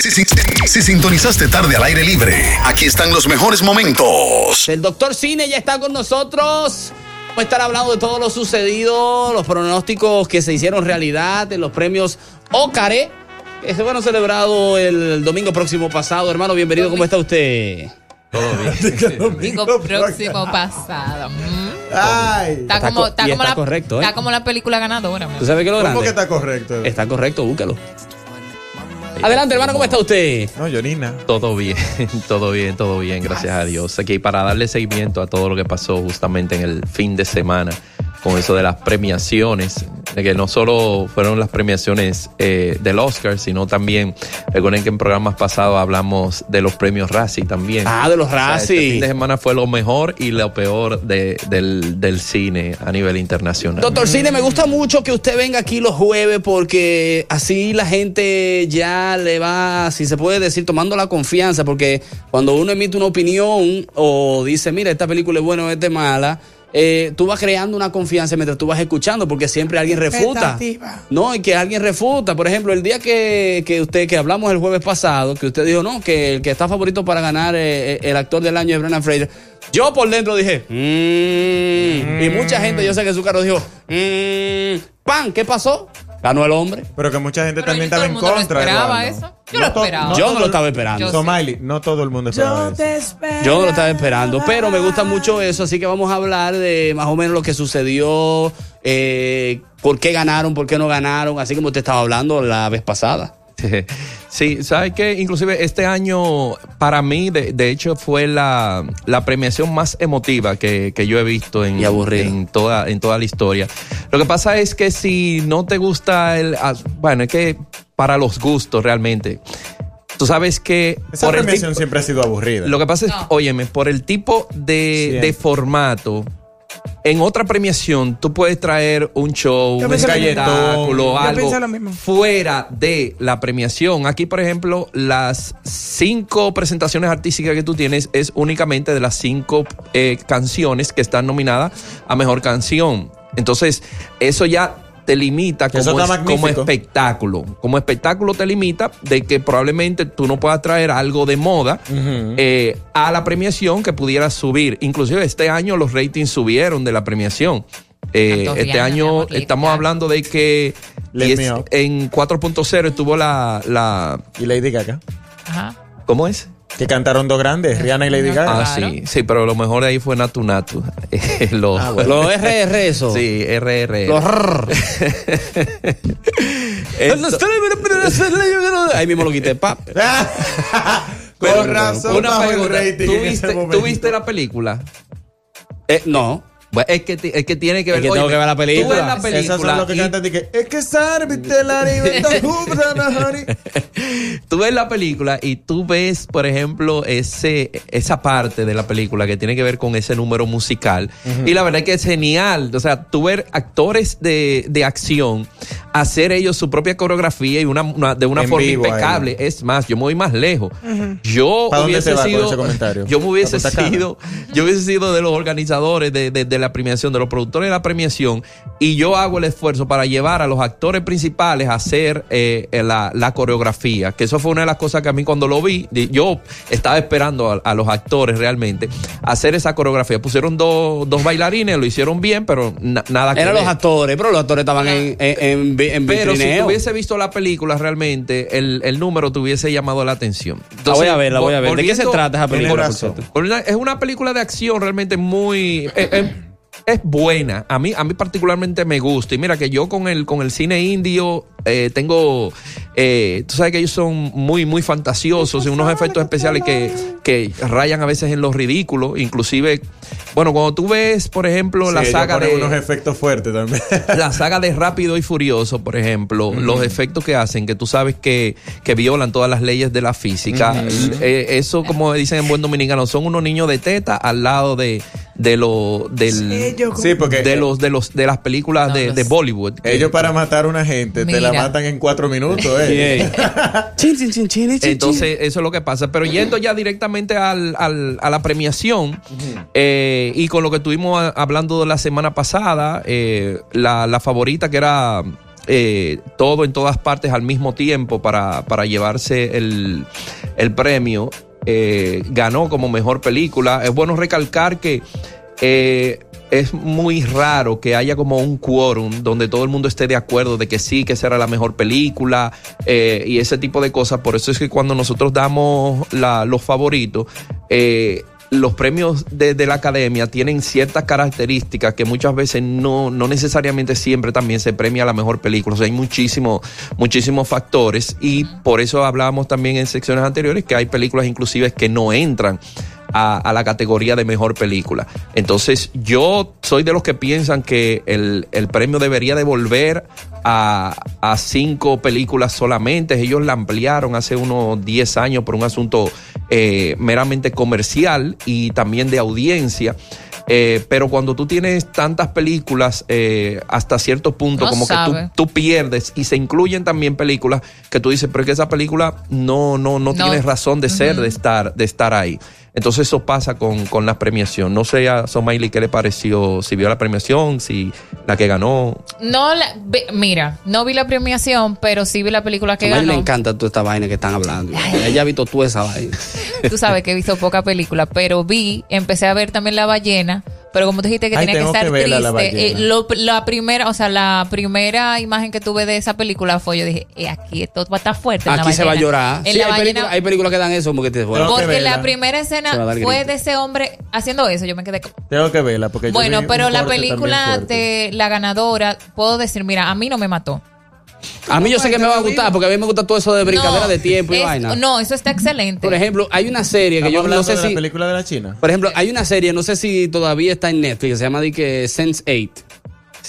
Si, si- si sintonizaste tarde al aire libre, aquí están los mejores momentos. El doctor Cine ya está con nosotros. Vamos a estar hablando de todo lo sucedido, los pronósticos que se hicieron realidad de los premios Ócare, que se fueron celebrados el domingo próximo pasado. Hermano, bienvenido, ¿cómo está usted? Todo bien. Domingo próximo pasado. Ay. Está, Está como, co- está, y como está la, correcto, ¿eh? está como la película ganadora. ¿Tú sabes qué es lo ¿Cómo que está correcto? Está correcto, búscalo. Adelante, hermano, ¿cómo está usted? No, Yorina. Todo bien, todo bien, todo bien, gracias a Dios. Aquí para darle seguimiento a todo lo que pasó justamente en el fin de semana con eso de las premiaciones, de que no solo fueron las premiaciones eh, del Oscar, sino también, recuerden que en programas pasados hablamos de los premios Razzie también. Ah, de los O sea, Razzie. Este fin de semana fue lo mejor y lo peor de- del, del cine a nivel internacional. Doctor Cine, me gusta mucho que usted venga aquí los jueves porque así la gente ya le va, si se puede decir, tomando la confianza, porque cuando uno emite una opinión o dice, mira, esta película es buena o esta es mala, eh, tú vas creando una confianza mientras tú vas escuchando, porque siempre alguien refuta. No, y que alguien refuta. Por ejemplo, el día que, que usted, que hablamos el jueves pasado, que usted dijo, no, que el que está favorito para ganar eh, el actor del año es Brennan Fraser. Yo por dentro dije, "Mm". y mucha gente, yo sé que su carro dijo, "Mm". ¡Pan! ¿Qué pasó? Ganó el hombre. Pero que mucha gente Pero también estaba en contra. esperaba Eduardo. eso. Yo lo to- esperaba. Yo no todo lo el- estaba esperando. Yo Somaili, no todo el mundo esperaba eso. Yo no lo estaba esperando, pero me gusta mucho eso, así que vamos a hablar de más o menos lo que sucedió, eh, por qué ganaron, por qué no ganaron, así como usted estaba hablando la vez pasada. Sí, ¿sabes qué? Inclusive este año para mí, de, de hecho, fue la, la premiación más emotiva que, que yo he visto en, en, toda, en toda la historia. Lo que pasa es que si no te gusta el... ah, Bueno, es que para los gustos realmente. Tú sabes que... Esa por el premiación tipo- siempre ha sido aburrida. lo que pasa es, No. óyeme, por el tipo de, de formato, en otra premiación tú puedes traer un show, un espectáculo, algo fuera de la premiación. Aquí, por ejemplo, las cinco presentaciones artísticas que tú tienes es únicamente de las cinco eh, canciones que están nominadas a mejor canción. Entonces, eso ya te limita como, es- espectáculo. Como espectáculo te limita de que probablemente tú no puedas traer algo de moda eh, a la premiación que pudiera subir. Inclusive este año los ratings subieron de la premiación. Eh, Tantos este año estamos hablando de que es- en 4.0 estuvo la, la... Y Lady Gaga. Ajá. ¿Cómo es? Que cantaron dos grandes, Rihanna y Lady Gaga. Ah, sí, sí, pero lo mejor de ahí fue Natu Natu. Eh, lo- Ah, bueno. Los RR eso. Sí, RR. Los rrr. Ahí mismo lo quité. Pa. Pero, Con razón una pregunta, rating ¿tú en ese viste, momento. ¿tú viste la película? Eh, no. Bueno, es, que, es que tiene que ver Es que tengo que ver la película. Tú ves la Esas película. son que y- cantan que es que sárbite la libertad, honey". tú ves la película y tú ves, por ejemplo, ese, esa parte de la película que tiene que ver con ese número musical. Y la verdad es que es genial. O sea, tú ver actores de, de acción hacer ellos su propia coreografía y una, una- de una En forma vivo, impecable. Es más, yo me voy más lejos. Yo ¿Para dónde hubiese te vas con sido. ese comentario? Yo me hubiese sido. Yo hubiese sido de los organizadores de, de- de la premiación, de los productores de la premiación, y yo hago el esfuerzo para llevar a los actores principales a hacer eh, eh, la, la coreografía, que eso fue una de las cosas que a mí cuando lo vi, yo estaba esperando a, a los actores realmente hacer esa coreografía. Pusieron dos, dos bailarines, lo hicieron bien, pero na- nada que Eran los actores, pero los actores estaban en, en, en, vi- en Pero si hubiese visto la película realmente, el, el número te hubiese llamado la atención. La voy a ver, la voy a ver. ¿De qué se trata esa película? Por por una- es una película de acción realmente muy. eh, eh, es buena. A mí, a mí particularmente me gusta. Y mira que yo con el, con el cine indio eh, tengo. eh, tú sabes que ellos son muy, muy fantasiosos y unos efectos especiales que, que rayan a veces en los ridículos. Inclusive, bueno, cuando tú ves, por ejemplo, la saga de. unos efectos fuertes también. La saga de Rápido y Furioso, por ejemplo, los efectos que hacen, que tú sabes que, que violan todas las leyes de la física, eh, eso, como dicen en buen dominicano, son unos niños de teta al lado de, de lo, del, Sí, porque de los, de los, de las películas No, de, los- de Bollywood. ellos para matar a una gente te la matan en cuatro minutos, eh. Entonces, eso es lo que pasa. Pero yendo ya directamente al, al- a la premiación, eh, y con lo que estuvimos hablando la semana pasada, eh, la, la favorita que era eh, todo en todas partes al mismo tiempo para, para llevarse el, el premio, eh, ganó como mejor película. Es bueno recalcar que... eh, es muy raro que haya como un quórum donde todo el mundo esté de acuerdo de que sí, que será la mejor película eh, y ese tipo de cosas. Por eso es que cuando nosotros damos la- los favoritos, eh, los premios de, la academia tienen ciertas características que muchas veces no, no necesariamente siempre también se premia la mejor película. O sea, hay muchísimos, muchísimos factores y por eso hablábamos también en secciones anteriores que hay películas inclusive que no entran a, la categoría de mejor película. Entonces, yo soy de los que piensan que el, el premio debería de volver a, a cinco películas solamente. Ellos la ampliaron hace unos 10 años por un asunto eh, meramente comercial y también de audiencia. Eh, pero cuando tú tienes tantas películas eh, hasta cierto punto, No como que tú pierdes y se incluyen también películas que tú dices, pero es que esa película no, no, no, No. tiene razón de ser, de estar, de estar ahí. Entonces eso pasa con, con la premiación. No sé a Somaili qué le pareció, si vio la premiación, si la que ganó. No, la- ve- mira, no vi la premiación, pero sí vi la película que A mí le ganó. encanta toda esta vaina que están hablando. Ella ha visto toda esa vaina. Tú sabes que he visto poca película, pero vi, empecé a ver también La Ballena, pero como tú dijiste que Ay, tenía que tengo estar que verla, La triste, eh, lo- la primera, o sea, la primera imagen que tuve de esa película fue, yo dije, eh, aquí esto va a estar fuerte. en La Aquí se va a llorar. En Sí, La hay, Ballena- películas, hay películas que dan eso porque te porque verla. la primera escena fue de ese hombre haciendo eso, yo me quedé. Tengo que verla porque yo Bueno, vi pero un la película de la ganadora, puedo decir, mira, a mí no me mató. A mí yo sé que me va a gustar porque a mí me gusta todo eso de brincadera No, de tiempo y es- vaina. No, eso está excelente. Por ejemplo, hay una serie que yo no sé de la si. película de la China. Por ejemplo, hay una serie, no sé si todavía está en Netflix, que se llama de que Sense 8.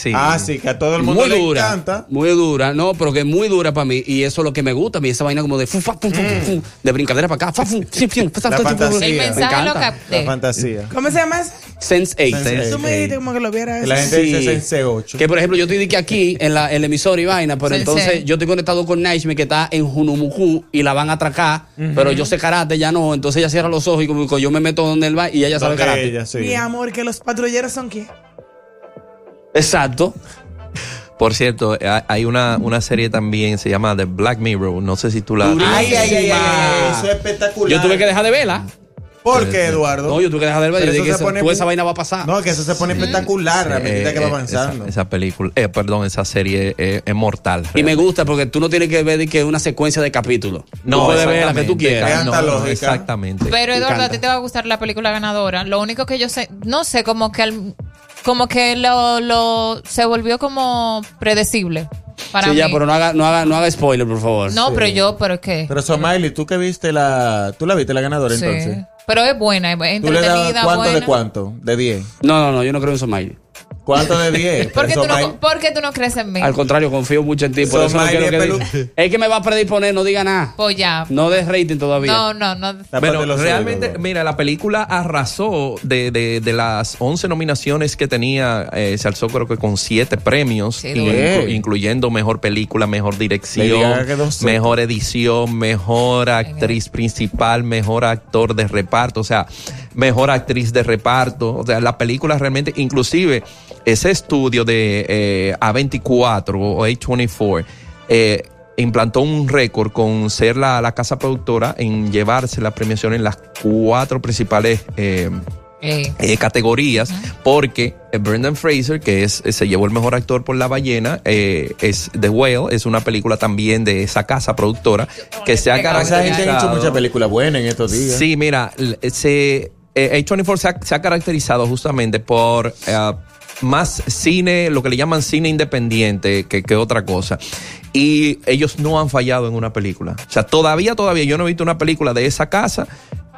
Sí. Ah, sí, que a todo el mundo Muy le dura. encanta. Muy dura, no, pero que es muy dura para mí. Y eso es lo que me gusta a mí, esa vaina como de fu, fa, fu, fu, fu, fu, de brincadera para acá. fa, fu, fu, fu, fa, La fu, fu, fu. fantasía. el Me mensaje lo encanta. capté. La fantasía. ¿Cómo se llama? Sense 8. Sense Tú me eight. dijiste como que lo viera Que eso. La gente Sí. dice Sense 8. Que por ejemplo, yo estoy de que aquí en la, en la emisora y vaina, pero entonces yo estoy conectado con Naishme que está en Junumuku y la van a atracar, pero yo sé karate, ya no. Entonces ella cierra los ojos y como que yo me meto donde él va y ella sabe karate. ella, sí. Mi amor, que los patrulleros son quién. Exacto. Por cierto, ha- hay una, una serie también, se llama The Black Mirror. No sé si tú la. Ay, ay, ay, ay, ay, eso es espectacular. Yo tuve que dejar de verla. ¿Por qué, Eduardo? No, yo tuve que dejar de verla. Yo dije, se pone muy- esa vaina va a pasar. No, que eso se pone espectacular a medida que va Eh, avanzando. Esa, esa película, eh, perdón, esa serie eh, es mortal. Y me gusta porque tú no tienes que ver que una secuencia de capítulos. No, tú puedes ver la que tú quieras. Es no, no, exactamente. Pero Eduardo, a ti te va a gustar la película ganadora. Lo único que yo sé, no sé, como que al- como que lo, lo se volvió como predecible para sí, mí. ya, pero no haga, no haga, no haga spoiler, por favor. no, pero yo, pero es que Pero Somaili, tú que viste la. ¿Tú la viste la ganadora sí. entonces? Pero es buena, es ¿Tú le das entretenida, cuánto buena. de cuánto? De 10. No, no, no, yo no creo en Somaili. ¿Cuánto de 10? ¿Por qué, tú no, ¿Por qué tú no crees en mí? Al contrario, confío mucho en ti. Por eso no quiero que es diga- Es que me va a predisponer, no diga nada. Pues ya. No des rating todavía. No, no, no. Bueno, realmente, mira, la película arrasó de, de, de las 11 nominaciones que tenía, eh, se alzó creo que con 7 premios, Sí, inclu- incluyendo mejor película, mejor dirección, mejor edición, mejor actriz principal, mejor actor de reparto, o sea, mejor actriz de reparto, o sea, la película realmente, inclusive ese estudio de eh, A24 o A24 eh, implantó un récord con ser la, la casa productora en llevarse la premiación en las cuatro principales eh, Eh, eh, categorías porque Brendan Fraser, que es se llevó el mejor actor por La ballena, eh, es The Whale, es una película también de esa casa productora que se ha gente Esa gente ha hecho caracterizado. muchas películas buenas en estos días. Sí, mira, se, eh, A24 se ha, se ha caracterizado justamente por eh, más cine, lo que le llaman cine independiente que, que otra cosa. Y ellos no han fallado en una película. O sea, todavía, todavía yo no he visto una película de esa casa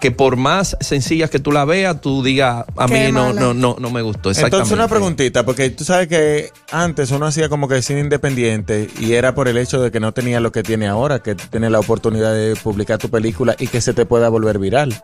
que por más sencillas que tú la veas, tú digas, a mí no, mala. no, no, no me gustó. Exactamente. Entonces una preguntita, porque tú sabes que antes uno hacía como que cine independiente y era por el hecho de que no tenía lo que tiene ahora, que tiene la oportunidad de publicar tu película y que se te pueda volver viral.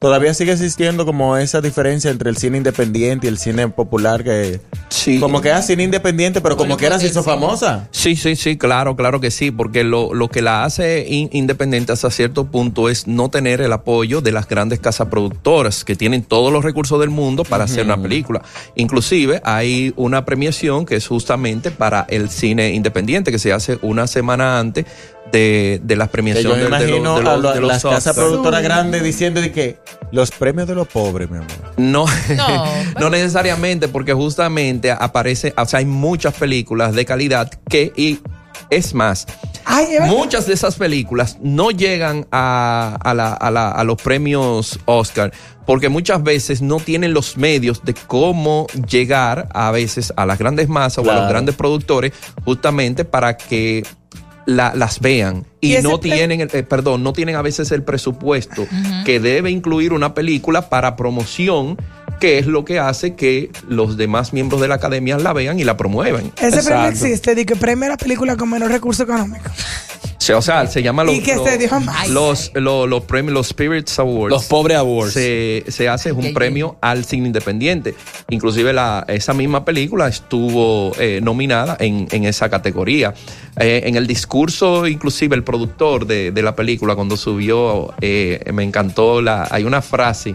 Todavía sigue existiendo como esa diferencia entre el cine independiente y el cine popular que Sí. como que era cine independiente, pero como que era se hizo famosa. Sí, sí, sí, claro, claro que sí, porque lo, lo que la hace in- independiente hasta cierto punto es no tener el apoyo de las grandes casas productoras que tienen todos los recursos del mundo para hacer una película. Inclusive hay una premiación que es justamente para el cine independiente que se hace una semana antes de, de las Que premiaciones yo me de- imagino de los- a lo- de los las casas productoras grandes diciendo de que los premios de los pobres, mi amor. No, No. no necesariamente, porque justamente aparece, o sea, hay muchas películas de calidad que, y es más, Ay, muchas de esas películas no llegan a, a la- a la- a los premios Oscar porque muchas veces no tienen los medios de cómo llegar a veces a las grandes masas o a los grandes productores justamente para que la- las vean y, no tienen el, eh, perdón no tienen a veces el presupuesto que debe incluir una película para promoción que es lo que hace que los demás miembros de la academia la vean y la promuevan Ese premio existe, de que premia la película con menos recursos económicos. O sea, o sea, se llama los, Y que los, se más. los, los, los premios, los Spirits Awards. Los pobres awards. Se, se hace un premio al cine independiente. Inclusive la, esa misma película estuvo eh, nominada en, en esa categoría. Eh, en el discurso, inclusive el productor de, de la película, cuando subió, eh, me encantó, la, hay una frase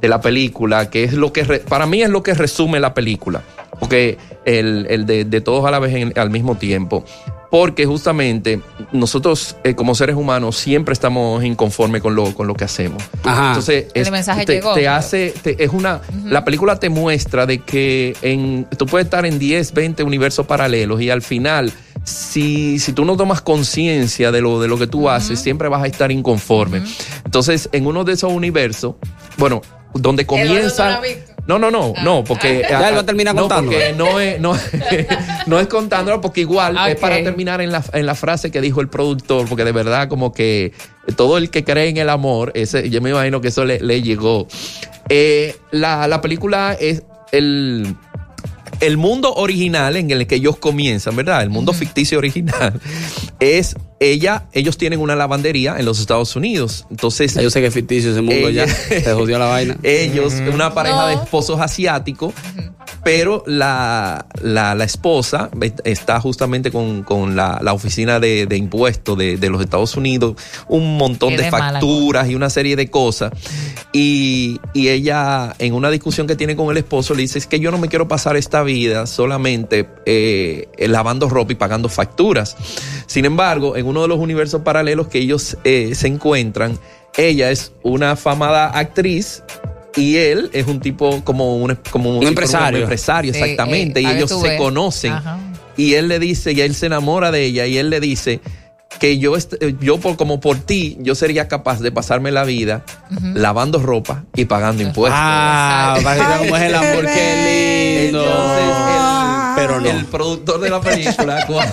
de la película que es lo que, re- para mí es lo que resume la película. Porque el, el de, de todos a la vez en- al mismo tiempo. Porque justamente nosotros eh, como seres humanos siempre estamos inconformes con lo, con lo que hacemos. Ajá. Entonces, El mensaje te, llegó. te hace, te- es una, la película te muestra de que en, tú puedes estar en 10, 20 universos paralelos y al final, si, si tú no tomas conciencia de lo, de lo que tú haces, siempre vas a estar inconforme. Entonces, en uno de esos universos, bueno, donde Eduardo no comienza... No, no, no, no, porque... Ya él va a terminar no, contando. porque no es, no, no es contándolo, porque igual es para terminar en la, en la frase que dijo el productor, porque de verdad como que todo el que cree en el amor, ese, yo me imagino que eso le, le llegó. Eh, la, la película es el... El mundo original en el que ellos comienzan, ¿verdad? El mundo ficticio original es ella, ellos tienen una lavandería en los Estados Unidos. Entonces, Yo sé que es ficticio ese mundo Ella- ya. Se jodió la vaina. ellos, una pareja de esposos asiáticos, pero la, la, la esposa está justamente con, con la, la oficina de, de impuestos de, de los Estados Unidos, un montón Qué de mala facturas y una serie de cosas. Y, y ella, en una discusión que tiene con el esposo, le dice, es que yo no me quiero pasar esta vida solamente eh, lavando ropa y pagando facturas. Sin embargo, en uno de los universos paralelos que ellos eh, se encuentran, ella es una famada actriz y él es un tipo como un, como Un empresario. Un empresario, exactamente. eh, y ellos se ves. conocen. Ajá. Y él le dice, y él se enamora de ella, y él le dice que yo, est- yo por, como por ti, yo sería capaz de pasarme la vida lavando ropa y pagando impuestos. Ah, para que vean cómo es el amor, qué lindo. Entonces, Pero no. el productor de la película, cuando,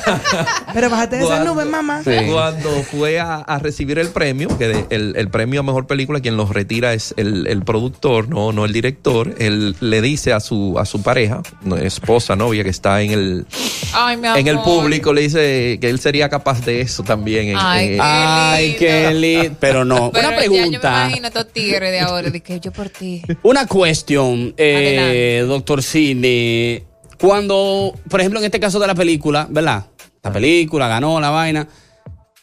Pero bájate de esa nube, mamá. Sí. cuando fue a, a recibir el premio, que de- el, el premio a mejor película, quien los retira es el, el productor, no, no el director, él le dice a su, a su pareja, esposa, novia, que está en el, Ay, mi en el público, le dice que él sería capaz de eso también. en- Ay, qué lindo. Pero no. Pero una ya yo me pregunta. imagino estos tigres de ahora, de que yo por ti. Una cuestión, eh, doctor Cine. Cuando, por ejemplo, en este caso de la película, ¿verdad? La película ganó la vaina.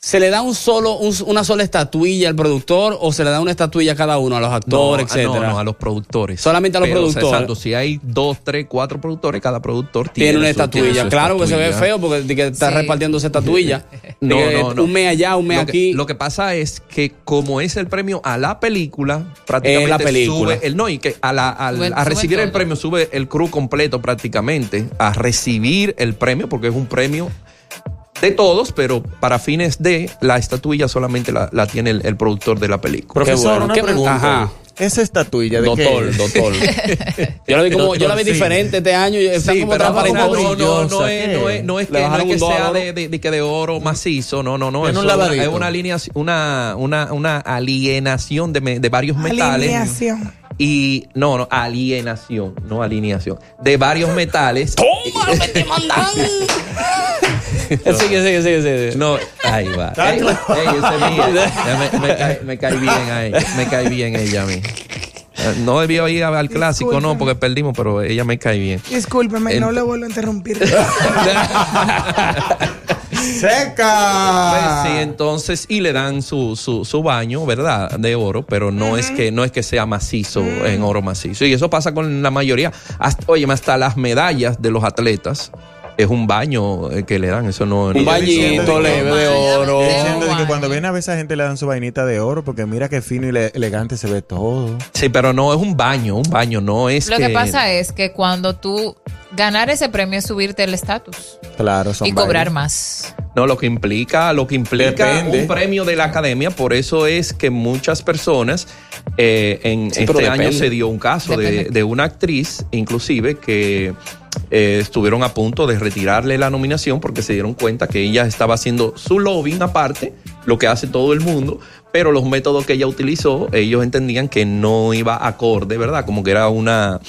¿Se le da un solo, un- una sola estatuilla al productor o se le da una estatuilla a cada uno, a los actores, no, etcétera? no, no, a los productores. Solamente a los Pero, productores. Exacto, si hay dos, tres, cuatro productores, cada productor tiene, Tiene una tiene estatuilla. Claro que se ve feo porque de que está Sí. repartiendo esa estatuilla. No, no, no. Un mes allá, un mes lo que, aquí. Lo que pasa es que como es el premio a la película, prácticamente Es la película. sube el no y que a, la- al- Sube- a sube recibir el todo. premio sube el crew completo prácticamente a recibir el premio porque es un premio de todos, pero para fines de la estatuilla solamente la, la tiene el, el productor de la película. Profesor, bueno. una ¿Qué- pregunta. Ajá. Esa estatuilla de Doctor, qué? doctor. Yo la vi como, yo la vi diferente este año. y Está Sí, como pero no, transparente. no, no, no, no brillosa, es, no es, no es que, no bajaron es que un sea de, de- de que de oro macizo, no, no, no. Es una- es una, alineación- una, una, una alienación de, me- de varios metales. Alineación. Y no, no, alienación, no alineación. De varios metales. ¡Toma, lo que te mandan! Sigue, sigue, sigue, sigue. No, ahí va. Ey, ey, esa es mía. Ya me, me cae, me cae bien a ella. Me cae bien ella a mí. No debió ir al clásico, no, porque perdimos, pero ella me cae bien. Discúlpeme, El- no le vuelvo a interrumpir. ¡Seca! Pues sí, entonces, y le dan su, su, su baño, ¿verdad? De oro, pero no es que no es que sea macizo en oro macizo. Y eso pasa con la mayoría. Hasta, oye, hasta las medallas de los atletas es un baño eh, que le dan. Eso no. Un bañito leve de oro. Diciendo que cuando viene a ver a esa gente le dan su vainita de oro, porque mira qué fino y le- elegante se ve todo. Sí, pero no es un baño, un baño no es Lo que pasa es que cuando tú ganar ese premio es subirte el estatus Claro, son y cobrar más. No, lo que implica, lo que implica Depende. un premio de la academia, por eso es que muchas personas eh, en Sí, este año se dio un caso de, de una actriz, inclusive, que eh, estuvieron a punto de retirarle la nominación porque se dieron cuenta que ella estaba haciendo su lobbying aparte, lo que hace todo el mundo, pero los métodos que ella utilizó, ellos entendían que no iba acorde, ¿verdad? Como que era una,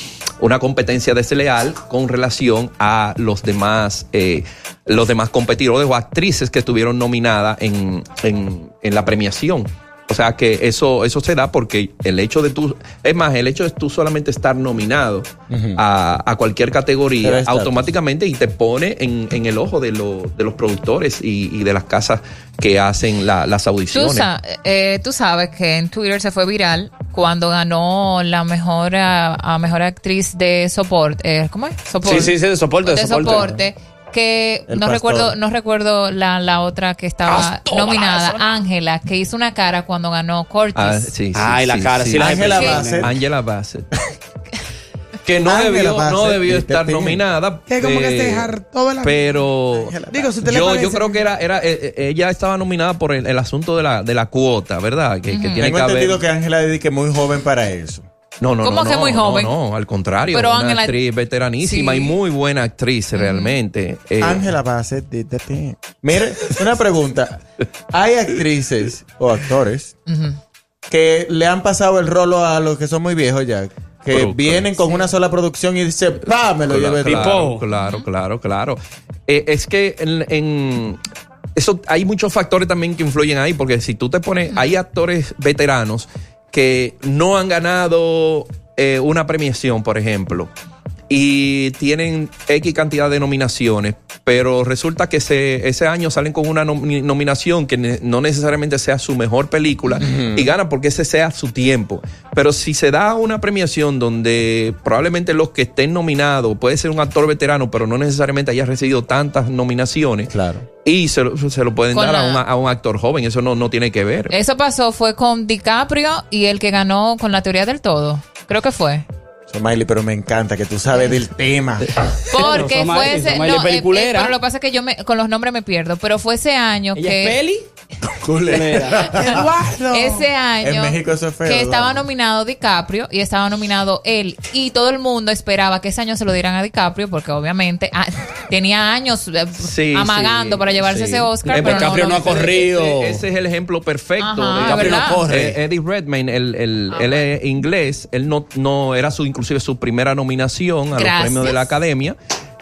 una competencia desleal con relación a los demás, eh, los demás competidores o actrices que estuvieron nominadas en, en, en la premiación. O sea que eso, eso se da porque el hecho de tú, es más, el hecho de tú solamente estar nominado a, a cualquier categoría automáticamente y te pone en, en el ojo de, lo- de los productores y, y de las casas que hacen la- las Tú, audiciones. sa- eh, tú sabes que en Twitter se fue viral cuando ganó la mejor, a, a mejor actriz de soporte. eh, ¿Cómo es? Soporte. Sí, sí, sí, de soporte, de de soporte. soporte, que El no pastor. recuerdo no recuerdo la, la otra que estaba nominada. Ángela que hizo una cara cuando ganó Cortis Ah, sí, sí, Ay, la sí, cara, sí. sí, la Ángela. Bassett. Angela Bassett. que no Ángela debió, no debió ¿viste? estar nominada. Que como que se eh, hartó la- Pero Digo, si le yo, parece- yo creo que era, era eh, eh, ella estaba nominada por el, el asunto de la, de la cuota, ¿verdad? Que, que tiene Tengo que haber. entendido que Ángela dedique muy joven para eso. No, no, ¿Cómo no, que no, muy no, joven? No, al contrario. Pero una actriz veteranísima Sí. y muy buena actriz realmente. Eh, Ángela Bassett did the thing. Mire, una pregunta. Hay actrices o actores que le han pasado el rolo a los que son muy viejos ya. Que vienen con una sola producción y dicen, pa, me lo Claro, llevé claro, claro, claro. Eh, es que en, en- eso hay muchos factores también que influyen ahí, porque si tú te pones, hay actores veteranos que no han ganado eh, una premiación, por ejemplo, y tienen X cantidad de nominaciones, pero resulta que ese, ese año salen con una nomi- nominación que ne- no necesariamente sea su mejor película y ganan porque ese sea su tiempo. Pero si se da una premiación donde probablemente los que estén nominados, puede ser un actor veterano, pero no necesariamente haya recibido tantas nominaciones, Claro. y se lo, se lo pueden Con dar a, a un actor joven, eso no, no tiene que ver. eso pasó fue con DiCaprio y el que ganó con la teoría del todo creo que fue Miley, pero me encanta que tú sabes del tema. porque fue ese no, eh, eh, peliculera. pero lo que pasa es que yo me, con los nombres me pierdo pero fue ese año ¿Ella que es peli? Culera. Eduardo. Ese año En México eso es feo, que estaba nominado DiCaprio y estaba nominado él y todo el mundo esperaba que ese año se lo dieran a DiCaprio porque obviamente ah, tenía años eh, Sí, amagando sí, para llevarse sí. ese Oscar. Eh, pero DiCaprio no ha no- corrido. Ese, ese es el ejemplo perfecto. Ajá, DiCaprio no corre. Eh, Eddie Redmayne, el, el- él es inglés, él no, no era su inclusive su primera nominación a Gracias. los premios de la academia.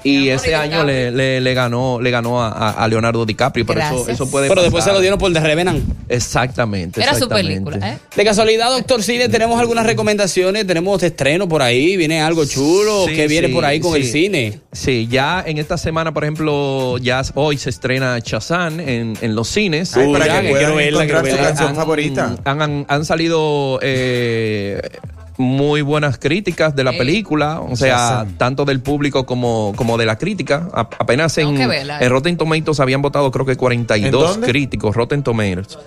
Y ese año le, le- le ganó le ganó a, Leonardo DiCaprio, pero eso, eso puede Pero después se lo dieron por The Revenant. Exactamente. Era su exactamente. película, ¿eh? De casualidad, doctor Cine, tenemos algunas recomendaciones, tenemos estreno por ahí, viene algo chulo, Sí, que viene sí, por ahí con el cine. Sí, ya en esta semana, por ejemplo, ya hoy se estrena Chazán en, en los cines. Ay, Uy, para ya, que que puedan quiero verla, encontrar quiero su verla. canción han, favorita. Han, han- han salido eh, muy buenas críticas de la Ey. película, o sea, tanto del público como, como de la crítica. A- apenas en, en Rotten Tomatoes habían votado creo que ¿En 42 dónde? críticos, Rotten Tomatoes.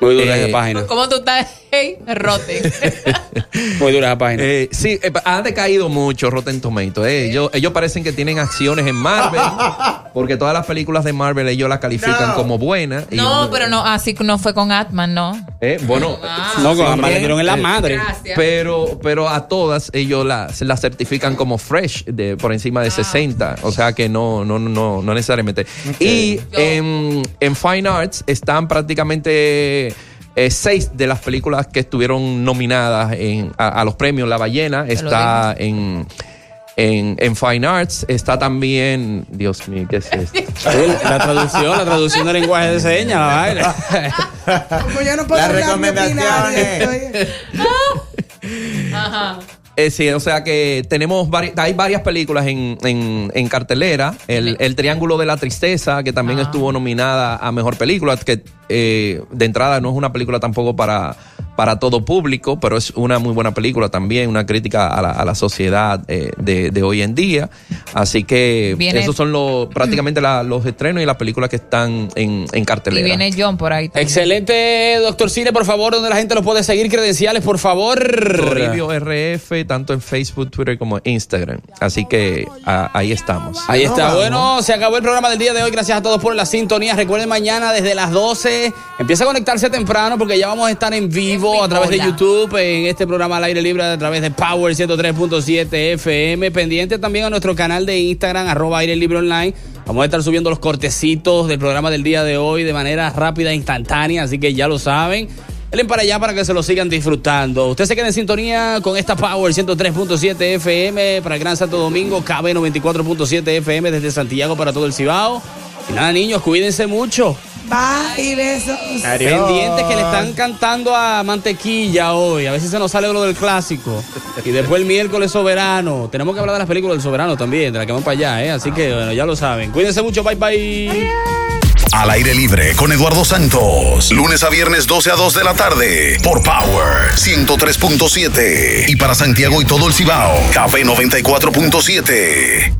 Muy dura Eh, esa página. ¿Cómo tú estás? Hey, rote. Muy dura esa página. Eh, sí, eh, ha decaído mucho Rotten Tomatoes. eh. Ellos, ellos parecen que tienen acciones en Marvel, porque todas las películas de Marvel ellos las califican No. como buenas. y- No, pero no, así que no fue con Atman, no. Eh, bueno, Ah, no, con Amanda le dieron en la madre. Gracias. Pero, pero a todas ellos las las certifican como fresh de por encima Ah. de 60. O sea que no, no, no, no necesariamente. Y en, en Fine Arts están prácticamente eh, seis de las películas que estuvieron nominadas en, a, a los premios. La ballena está en, en, en Fine Arts. Está también. Dios mío, ¿qué es esto? La traducción, la traducción del lenguaje de señas, la vaina. Como yo no puedo Las hablar de opinar, recomendaciones. estoy- Ajá. Eh, sí, o sea que tenemos vari- hay varias películas en, en- en cartelera. El, el Triángulo de la Tristeza, que también estuvo nominada a Mejor Película, que eh, de entrada no es una película tampoco para, para todo público, pero es una muy buena película también, una crítica a la, a la sociedad eh, de, de hoy en día. Así que Viene- esos son los prácticamente la- los estrenos y las películas que están en, en Y cartelera. viene John por ahí. también. Excelente, doctor Cine, por favor, donde la gente lo puede seguir, credenciales, por favor. Toribio RF, tanto en Facebook, Twitter como en Instagram. Así que ah, ahí estamos. Ahí está. Bueno, se acabó el programa del día de hoy. Gracias a todos por la sintonía. Recuerden mañana desde las 12. Empieza a conectarse temprano porque ya vamos a estar en vivo a través de. YouTube en este programa al aire libre a través de Power 103.7 FM. Pendiente también a nuestro canal de Instagram, arroba aire libre online. Vamos a estar subiendo los cortecitos del programa del día de hoy de manera rápida e instantánea, así que ya lo saben. Denle para allá para que se lo sigan disfrutando. Usted se queda en sintonía con esta Power 103.7 FM para el Gran Santo Domingo, KB 94.7 FM desde Santiago para todo el Cibao. Y nada, niños, cuídense mucho. Bye, besos. Pendientes que le están cantando a Mantequilla hoy. A si se nos sale lo del clásico. Y después el miércoles soberano. Tenemos que hablar de las películas del soberano también, de la que van para allá, ¿eh? Así que, bueno, ya lo saben. Cuídense mucho. Bye, bye. Al aire libre con Eduardo Santos. Lunes a viernes 12 a 2 de la tarde. Por Power 103.7. Y para Santiago y todo el Cibao. Café 94.7.